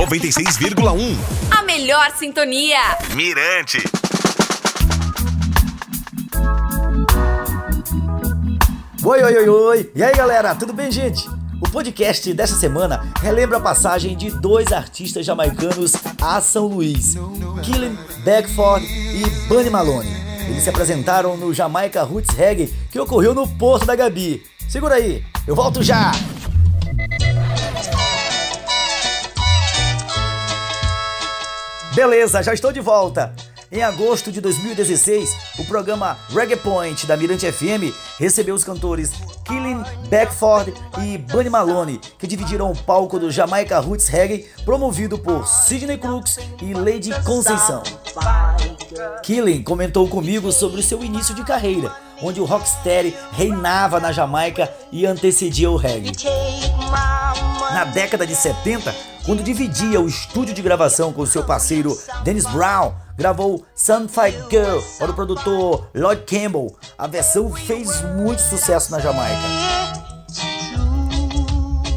96,1. A melhor sintonia. Mirante. Oi, oi, oi, oi! E aí, galera, tudo bem, gente? O podcast desta semana relembra a passagem de dois artistas jamaicanos a São Luís, Killen Beckford e Bunny Malone. Eles se apresentaram no Jamaica Roots Reggae que ocorreu no Porto da Gabi. Segura aí, eu volto já! Beleza, já estou de volta. Em agosto de 2016, o programa Reggae Point da Mirante FM recebeu os cantores Killing Beckford e Bunny Malone, que dividiram o palco do Jamaica Roots Reggae, promovido por Sidney Crooks e Lady Conceição. Killing comentou comigo sobre o seu início de carreira, onde o rocksteady reinava na Jamaica e antecedia o reggae. Na década de 70, quando dividia o estúdio de gravação com seu parceiro Dennis Brown, gravou Sunfire Girl para o produtor Lloyd Campbell. A versão fez muito sucesso na Jamaica.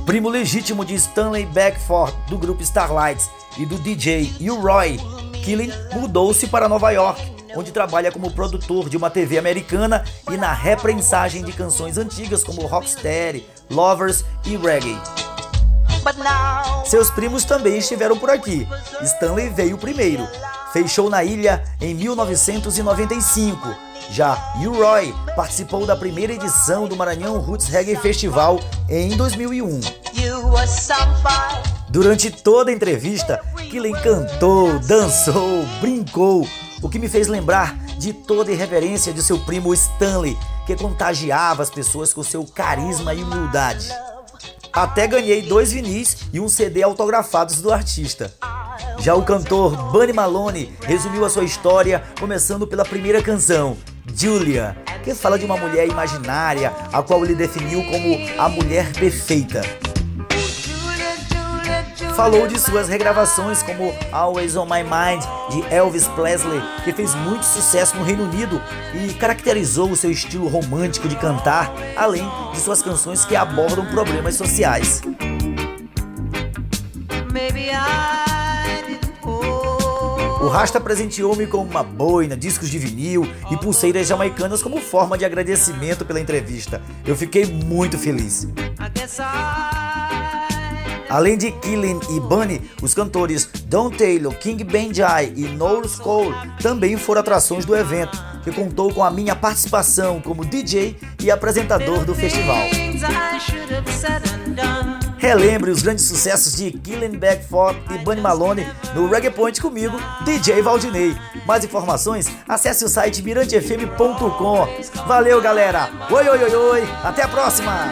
Primo legítimo de Stanley Beckford do grupo Starlights e do DJ Roy, Killing mudou-se para Nova York, onde trabalha como produtor de uma TV americana e na reprensagem de canções antigas como Rocksteady, Lovers e Reggae. Seus primos também estiveram por aqui. Stanley veio primeiro. Fez show na ilha em 1995. Já U-Roy participou da primeira edição do Maranhão Roots Reggae Festival em 2001. Durante toda a entrevista, Killen cantou, dançou, brincou, o que me fez lembrar de toda a irreverência de seu primo Stanley, que contagiava as pessoas com seu carisma e humildade. Até ganhei dois vinis e um CD autografados do artista. Já o cantor Bunny Malone resumiu a sua história começando pela primeira canção, Julia, que fala de uma mulher imaginária, a qual ele definiu como a mulher perfeita. Falou de suas regravações como Always on My Mind de Elvis Presley, que fez muito sucesso no Reino Unido e caracterizou o seu estilo romântico de cantar, além de suas canções que abordam problemas sociais. O Rasta presenteou-me com uma boina, discos de vinil e pulseiras jamaicanas como forma de agradecimento pela entrevista. Eu fiquei muito feliz. Além de Killing e Bunny, os cantores Don Taylor, King Benjai e Noel Cole também foram atrações do evento, que contou com a minha participação como DJ e apresentador do festival. Relembre os grandes sucessos de Killing Beckford e Bunny Malone no Reggae Point comigo, DJ Valdinei. Mais informações, acesse o site mirantefm.com. Valeu, galera! Oi, oi, oi, oi! Até a próxima!